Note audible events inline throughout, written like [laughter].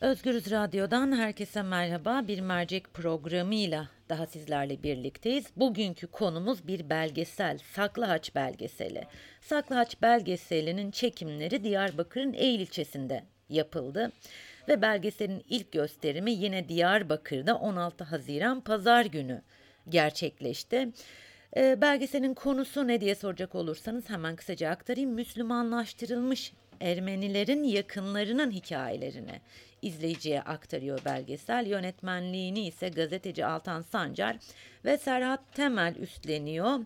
Özgürüz Radyo'dan herkese merhaba. Bir mercek programıyla daha sizlerle birlikteyiz. Bugünkü konumuz bir belgesel, Saklıhaç belgeseli. Saklıhaç belgeselinin çekimleri Diyarbakır'ın Eğil ilçesinde yapıldı. Ve belgeselin ilk gösterimi yine Diyarbakır'da 16 Haziran Pazar günü gerçekleşti. E, belgeselin konusu ne diye soracak olursanız hemen kısaca aktarayım. Müslümanlaştırılmış Ermenilerin yakınlarının hikayelerini izleyiciye aktarıyor belgesel. Yönetmenliğini ise gazeteci Altan Sancar ve Serhat Temel üstleniyor.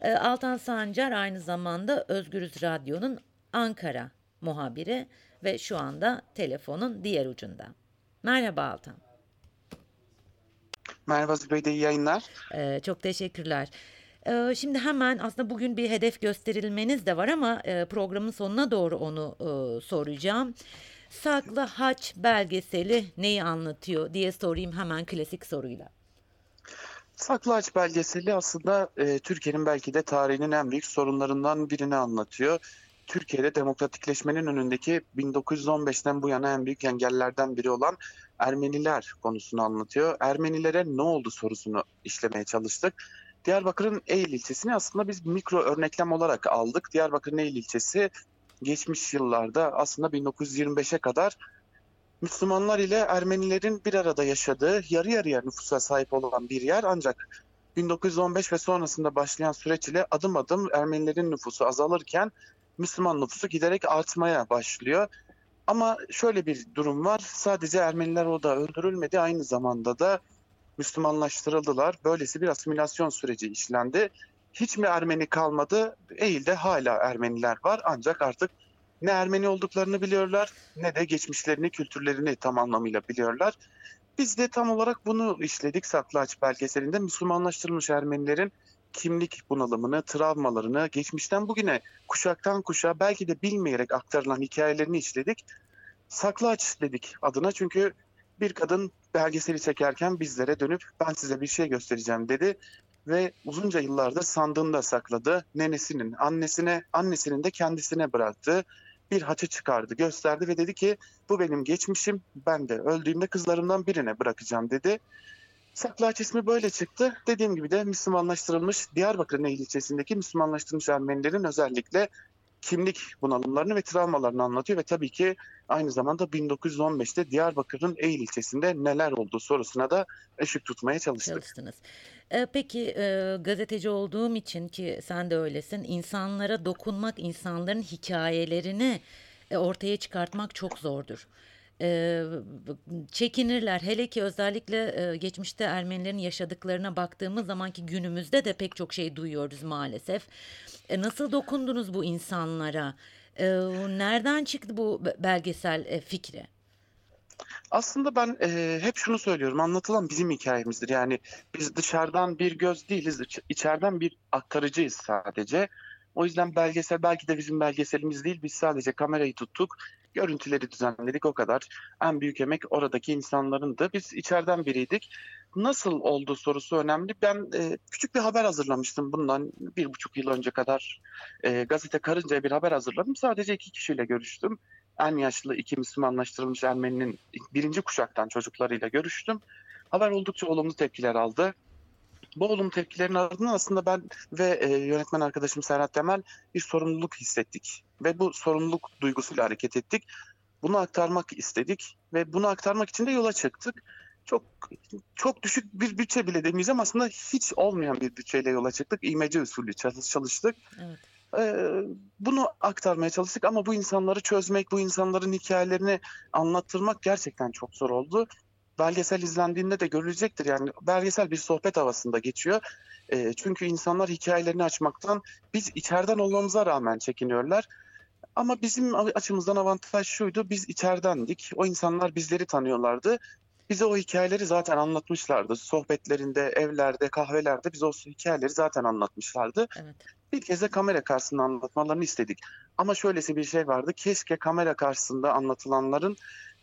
E, Altan Sancar aynı zamanda Özgürüz Radyo'nun Ankara muhabiri ve şu anda telefonun diğer ucunda. Merhaba Altan. Merhaba Zübeyde, iyi yayınlar. Ee, çok teşekkürler. Ee, şimdi hemen aslında bugün bir hedef gösterilmeniz de var ama e, programın sonuna doğru onu e, soracağım. Saklı Haç belgeseli neyi anlatıyor diye sorayım hemen klasik soruyla. Saklı Ağaç belgeseli aslında e, Türkiye'nin belki de tarihinin en büyük sorunlarından birini anlatıyor. Türkiye'de demokratikleşmenin önündeki 1915'ten bu yana en büyük engellerden biri olan Ermeniler konusunu anlatıyor. Ermenilere ne oldu sorusunu işlemeye çalıştık. Diyarbakır'ın Eğil ilçesini aslında biz mikro örneklem olarak aldık. Diyarbakır'ın Eğil ilçesi geçmiş yıllarda aslında 1925'e kadar Müslümanlar ile Ermenilerin bir arada yaşadığı yarı yarıya nüfusa sahip olan bir yer ancak 1915 ve sonrasında başlayan süreç ile adım adım Ermenilerin nüfusu azalırken Müslüman nüfusu giderek artmaya başlıyor. Ama şöyle bir durum var. Sadece Ermeniler orada öldürülmedi. Aynı zamanda da Müslümanlaştırıldılar. Böylesi bir asimilasyon süreci işlendi. Hiç mi Ermeni kalmadı? Eğil'de hala Ermeniler var. Ancak artık ne Ermeni olduklarını biliyorlar ne de geçmişlerini, kültürlerini tam anlamıyla biliyorlar. Biz de tam olarak bunu işledik Saklıaç belgeselinde. Müslümanlaştırılmış Ermenilerin kimlik bunalımını, travmalarını, geçmişten bugüne kuşaktan kuşağa belki de bilmeyerek aktarılan hikayelerini işledik. Saklıaç dedik adına çünkü bir kadın belgeseli çekerken bizlere dönüp ben size bir şey göstereceğim dedi ve uzunca yıllardır sandığında sakladı. Nenesinin, annesine, annesinin de kendisine bıraktı. Bir haçı çıkardı, gösterdi ve dedi ki bu benim geçmişim. Ben de öldüğümde kızlarımdan birine bırakacağım dedi. Saklaç ismi böyle çıktı. Dediğim gibi de Müslümanlaştırılmış Diyarbakır Nehir ilçesindeki Müslümanlaştırılmış Ermenilerin özellikle kimlik bunalımlarını ve travmalarını anlatıyor ve tabii ki aynı zamanda 1915'te Diyarbakır'ın Eğil ilçesinde neler olduğu sorusuna da ışık tutmaya çalıştık. Çalıştınız. Ee, peki e, gazeteci olduğum için ki sen de öylesin insanlara dokunmak insanların hikayelerini e, ortaya çıkartmak çok zordur e, çekinirler. Hele ki özellikle e, geçmişte Ermenilerin yaşadıklarına baktığımız zamanki günümüzde de pek çok şey duyuyoruz maalesef. E, nasıl dokundunuz bu insanlara? E, nereden çıktı bu belgesel e, fikri? Aslında ben e, hep şunu söylüyorum. Anlatılan bizim hikayemizdir. Yani biz dışarıdan bir göz değiliz. içeriden bir aktarıcıyız sadece. O yüzden belgesel belki de bizim belgeselimiz değil. Biz sadece kamerayı tuttuk Görüntüleri düzenledik o kadar. En büyük emek oradaki insanların da. Biz içeriden biriydik. Nasıl oldu sorusu önemli. Ben e, küçük bir haber hazırlamıştım bundan bir buçuk yıl önce kadar. E, gazete Karınca'ya bir haber hazırladım. Sadece iki kişiyle görüştüm. En yaşlı iki Müslümanlaştırılmış Ermeni'nin birinci kuşaktan çocuklarıyla görüştüm. Haber oldukça olumlu tepkiler aldı. Bu olumlu tepkilerin ardından aslında ben ve e, yönetmen arkadaşım Serhat Temel bir sorumluluk hissettik. Ve bu sorumluluk duygusuyla hareket ettik. Bunu aktarmak istedik ve bunu aktarmak için de yola çıktık. Çok çok düşük bir bütçe bile demeyeceğim aslında hiç olmayan bir bütçeyle yola çıktık. İmece usulü çalıştık. Evet. Ee, bunu aktarmaya çalıştık ama bu insanları çözmek, bu insanların hikayelerini anlattırmak gerçekten çok zor oldu belgesel izlendiğinde de görülecektir. Yani belgesel bir sohbet havasında geçiyor. E, çünkü insanlar hikayelerini açmaktan biz içeriden olmamıza rağmen çekiniyorlar. Ama bizim açımızdan avantaj şuydu. Biz içeridendik. O insanlar bizleri tanıyorlardı. Bize o hikayeleri zaten anlatmışlardı. Sohbetlerinde, evlerde, kahvelerde bize o hikayeleri zaten anlatmışlardı. Evet. Bir kez de kamera karşısında anlatmalarını istedik. Ama şöylesi bir şey vardı. Keşke kamera karşısında anlatılanların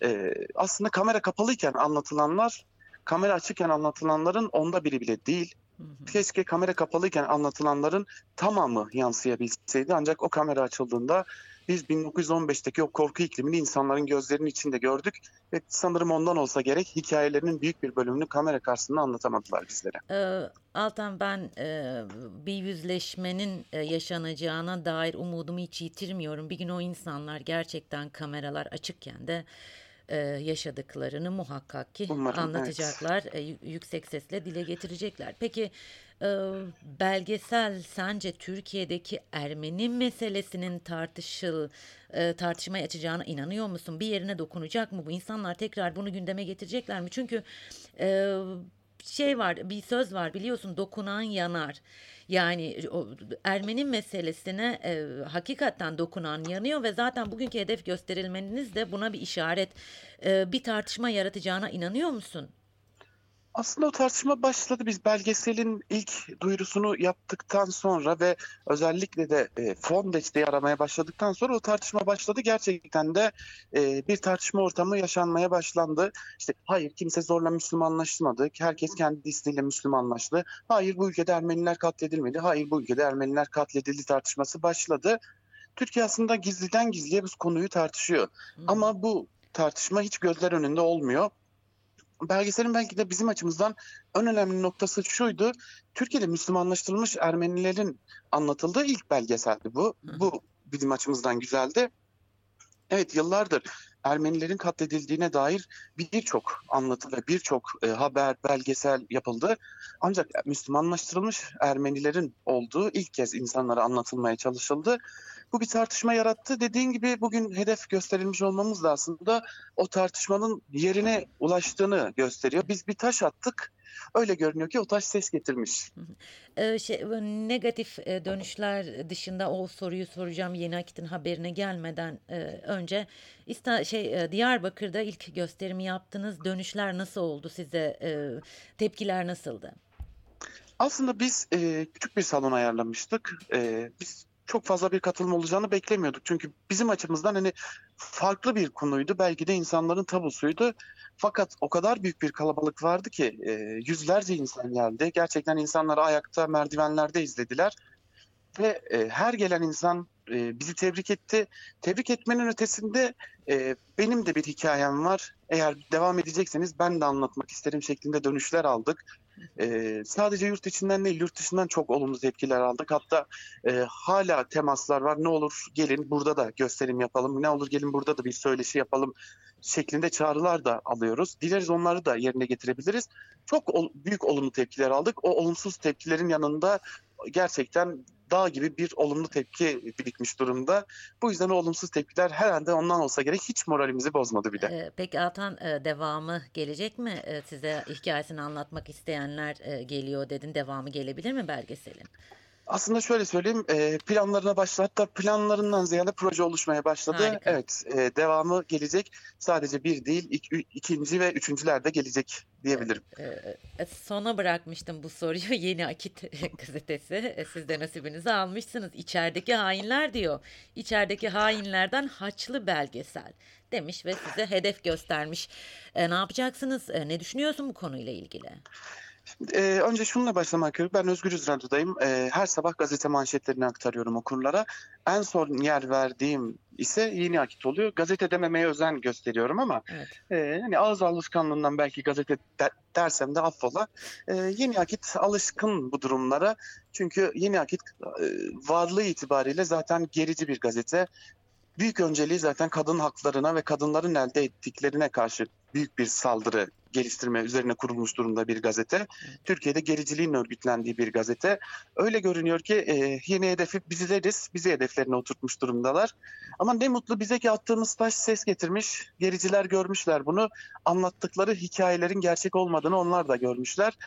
e, aslında kamera kapalıyken anlatılanlar kamera açıkken anlatılanların onda biri bile değil. Hı hı. Keşke kamera kapalıyken anlatılanların tamamı yansıyabilseydi ancak o kamera açıldığında biz 1915'teki o korku iklimini insanların gözlerinin içinde gördük ve sanırım ondan olsa gerek hikayelerinin büyük bir bölümünü kamera karşısında anlatamadılar bizlere. Ee, Altan ben e, bir yüzleşmenin e, yaşanacağına dair umudumu hiç yitirmiyorum. Bir gün o insanlar gerçekten kameralar açıkken de e, yaşadıklarını muhakkak ki Umarım, evet. anlatacaklar, e, yü- yüksek sesle dile getirecekler. Peki e, belgesel sence Türkiye'deki Ermeni meselesinin tartışıl e, tartışmaya açacağına inanıyor musun? Bir yerine dokunacak mı bu? İnsanlar tekrar bunu gündeme getirecekler mi? Çünkü e, şey var, bir söz var biliyorsun dokunan yanar. Yani o Ermeni meselesine e, hakikaten dokunan yanıyor ve zaten bugünkü hedef gösterilmeniz de buna bir işaret. E, bir tartışma yaratacağına inanıyor musun? Aslında o tartışma başladı. Biz belgeselin ilk duyurusunu yaptıktan sonra ve özellikle de e, fon desteği aramaya başladıktan sonra o tartışma başladı. Gerçekten de e, bir tartışma ortamı yaşanmaya başlandı. İşte hayır kimse zorla Müslümanlaşmadı. Herkes kendi isteğiyle Müslümanlaştı. Hayır bu ülkede Ermeniler katledilmedi. Hayır bu ülkede Ermeniler katledildi tartışması başladı. Türkiye aslında gizliden gizliye bu konuyu tartışıyor. Hmm. Ama bu tartışma hiç gözler önünde olmuyor. Belgeselin belki de bizim açımızdan en önemli noktası şuydu. Türkiye'de Müslümanlaştırılmış Ermenilerin anlatıldığı ilk belgeseldi bu. Bu bizim açımızdan güzeldi. Evet yıllardır Ermenilerin katledildiğine dair birçok anlatı ve birçok e, haber, belgesel yapıldı. Ancak Müslümanlaştırılmış Ermenilerin olduğu ilk kez insanlara anlatılmaya çalışıldı. Bu bir tartışma yarattı. Dediğin gibi bugün hedef gösterilmiş olmamız da aslında o tartışmanın yerine ulaştığını gösteriyor. Biz bir taş attık. Öyle görünüyor ki o taş ses getirmiş. Ee, şey, negatif e, dönüşler dışında o soruyu soracağım Yeni Akit'in haberine gelmeden e, önce İsta, şey e, Diyarbakır'da ilk gösterimi yaptınız. Dönüşler nasıl oldu size? E, tepkiler nasıldı? Aslında biz e, küçük bir salon ayarlamıştık. E, biz çok fazla bir katılım olacağını beklemiyorduk. Çünkü bizim açımızdan hani farklı bir konuydu. Belki de insanların tabusuydu. Fakat o kadar büyük bir kalabalık vardı ki e, yüzlerce insan geldi. Gerçekten insanları ayakta merdivenlerde izlediler. Ve e, her gelen insan e, bizi tebrik etti. Tebrik etmenin ötesinde e, benim de bir hikayem var. Eğer devam edecekseniz ben de anlatmak isterim şeklinde dönüşler aldık. E, sadece yurt içinden değil yurt dışından çok olumlu tepkiler aldık. Hatta e, hala temaslar var. Ne olur gelin burada da gösterim yapalım. Ne olur gelin burada da bir söyleşi yapalım şeklinde çağrılar da alıyoruz. Dileriz onları da yerine getirebiliriz. Çok ol- büyük olumlu tepkiler aldık. O olumsuz tepkilerin yanında gerçekten dağ gibi bir olumlu tepki birikmiş durumda. Bu yüzden o olumsuz tepkiler herhalde ondan olsa gerek hiç moralimizi bozmadı bile. E, peki Altan e, devamı gelecek mi? E, size hikayesini anlatmak isteyenler e, geliyor dedin. Devamı gelebilir mi belgeselin? Aslında şöyle söyleyeyim, e, planlarına başladı. Hatta planlarından ziyade proje oluşmaya başladı. Harika. Evet, e, devamı gelecek. Sadece bir değil, ik- ikinci ve üçüncüler de gelecek diyebilirim. E, sona bırakmıştım bu soruyu. [laughs] Yeni Akit [laughs] gazetesi. Siz de nasibinizi almışsınız. İçerideki hainler diyor. İçerideki hainlerden haçlı belgesel demiş ve size hedef göstermiş. E, ne yapacaksınız? E, ne düşünüyorsun bu konuyla ilgili? Ee, önce şununla başlamak gerekiyor. Ben Özgürüz Radyo'dayım. Ee, her sabah gazete manşetlerini aktarıyorum okurlara. En son yer verdiğim ise Yeni Akit oluyor. Gazete dememeye özen gösteriyorum ama Evet. e, hani ağız alışkanlığından belki gazete de- dersem de affola. Ee, Yeni Akit alışkın bu durumlara. Çünkü Yeni Akit e, varlığı itibariyle zaten gerici bir gazete. Büyük önceliği zaten kadın haklarına ve kadınların elde ettiklerine karşı büyük bir saldırı geliştirme üzerine kurulmuş durumda bir gazete. Türkiye'de gericiliğin örgütlendiği bir gazete. Öyle görünüyor ki e, yeni hedefi bizleriz. Bizi hedeflerine oturtmuş durumdalar. Ama ne mutlu bize ki attığımız taş ses getirmiş. Gericiler görmüşler bunu. Anlattıkları hikayelerin gerçek olmadığını onlar da görmüşler.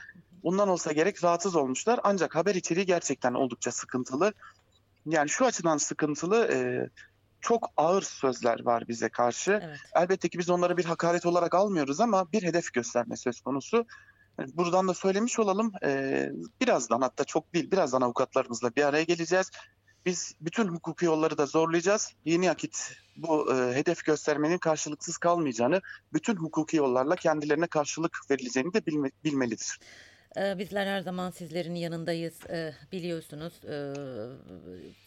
Bundan olsa gerek rahatsız olmuşlar. Ancak haber içeriği gerçekten oldukça sıkıntılı. Yani şu açıdan sıkıntılı. e, çok ağır sözler var bize karşı. Evet. Elbette ki biz onları bir hakaret olarak almıyoruz ama bir hedef gösterme söz konusu. Buradan da söylemiş olalım. Ee, birazdan hatta çok değil birazdan avukatlarımızla bir araya geleceğiz. Biz bütün hukuki yolları da zorlayacağız. Yeni Akit bu e, hedef göstermenin karşılıksız kalmayacağını, bütün hukuki yollarla kendilerine karşılık verileceğini de bilme- bilmelidir. Ee, Bizler her zaman sizlerin yanındayız Ee, biliyorsunuz. Ee,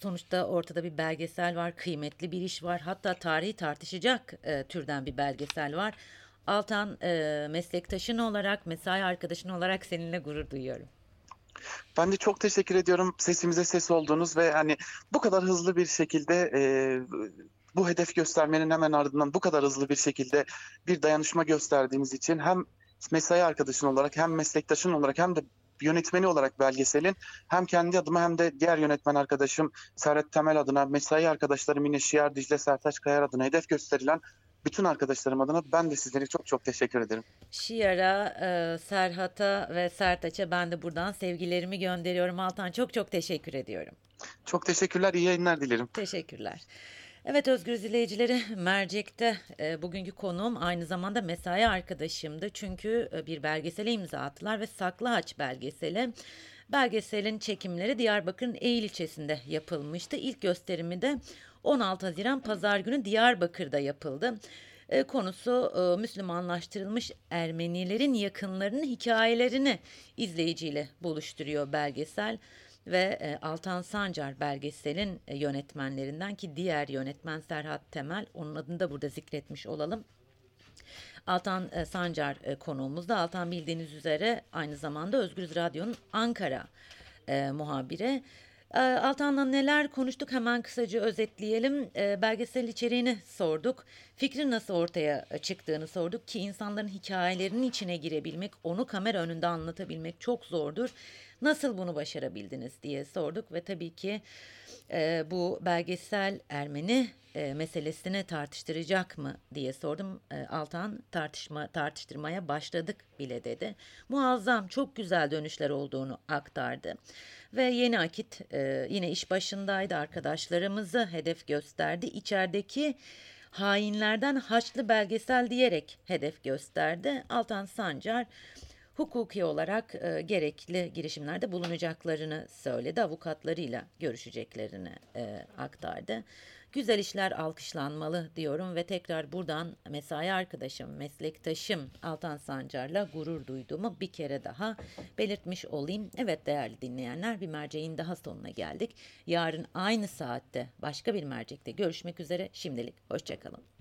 Sonuçta ortada bir belgesel var, kıymetli bir iş var. Hatta tarihi tartışacak e, türden bir belgesel var. Altan e, meslektaşın olarak, mesai arkadaşın olarak seninle gurur duyuyorum. Ben de çok teşekkür ediyorum sesimize ses olduğunuz ve hani bu kadar hızlı bir şekilde e, bu hedef göstermenin hemen ardından bu kadar hızlı bir şekilde bir dayanışma gösterdiğiniz için hem mesai arkadaşın olarak hem meslektaşın olarak hem de yönetmeni olarak belgeselin hem kendi adıma hem de diğer yönetmen arkadaşım Serhat Temel adına, mesai arkadaşlarım Mine Şiar, Dicle Sertaç Kayar adına hedef gösterilen bütün arkadaşlarım adına ben de sizlere çok çok teşekkür ederim. Şiar'a, e, Serhat'a ve Sertaç'a ben de buradan sevgilerimi gönderiyorum. Altan çok çok teşekkür ediyorum. Çok teşekkürler, iyi yayınlar dilerim. Teşekkürler. Evet Özgür izleyicileri Mercek'te e, bugünkü konuğum aynı zamanda mesai arkadaşımdı. Çünkü e, bir belgesele imza attılar ve Saklı Haç belgeseli. Belgeselin çekimleri Diyarbakır'ın Eğil ilçesinde yapılmıştı. İlk gösterimi de 16 Haziran Pazar günü Diyarbakır'da yapıldı. E, konusu e, Müslümanlaştırılmış Ermenilerin yakınlarının hikayelerini izleyiciyle buluşturuyor belgesel ve e, Altan Sancar belgeselin e, yönetmenlerinden ki diğer yönetmen Serhat Temel onun adını da burada zikretmiş olalım. Altan e, Sancar e, konuğumuzda. Altan bildiğiniz üzere aynı zamanda Özgürüz Radyo'nun Ankara e, muhabiri. E, Altan'la neler konuştuk hemen kısaca özetleyelim. E, belgesel içeriğini sorduk. Fikrin nasıl ortaya çıktığını sorduk ki insanların hikayelerinin içine girebilmek, onu kamera önünde anlatabilmek çok zordur. Nasıl bunu başarabildiniz diye sorduk ve tabii ki e, bu belgesel Ermeni e, meselesini tartıştıracak mı diye sordum. E, Altan tartışma tartıştırmaya başladık bile dedi. Muazzam çok güzel dönüşler olduğunu aktardı. Ve yeni akit e, yine iş başındaydı arkadaşlarımızı hedef gösterdi. İçerideki hainlerden haçlı belgesel diyerek hedef gösterdi. Altan Sancar hukuki olarak e, gerekli girişimlerde bulunacaklarını söyledi. Avukatlarıyla görüşeceklerini e, aktardı. Güzel işler alkışlanmalı diyorum ve tekrar buradan mesai arkadaşım, meslektaşım Altan Sancar'la gurur duyduğumu bir kere daha belirtmiş olayım. Evet değerli dinleyenler bir merceğin daha sonuna geldik. Yarın aynı saatte başka bir mercekte görüşmek üzere. Şimdilik hoşçakalın.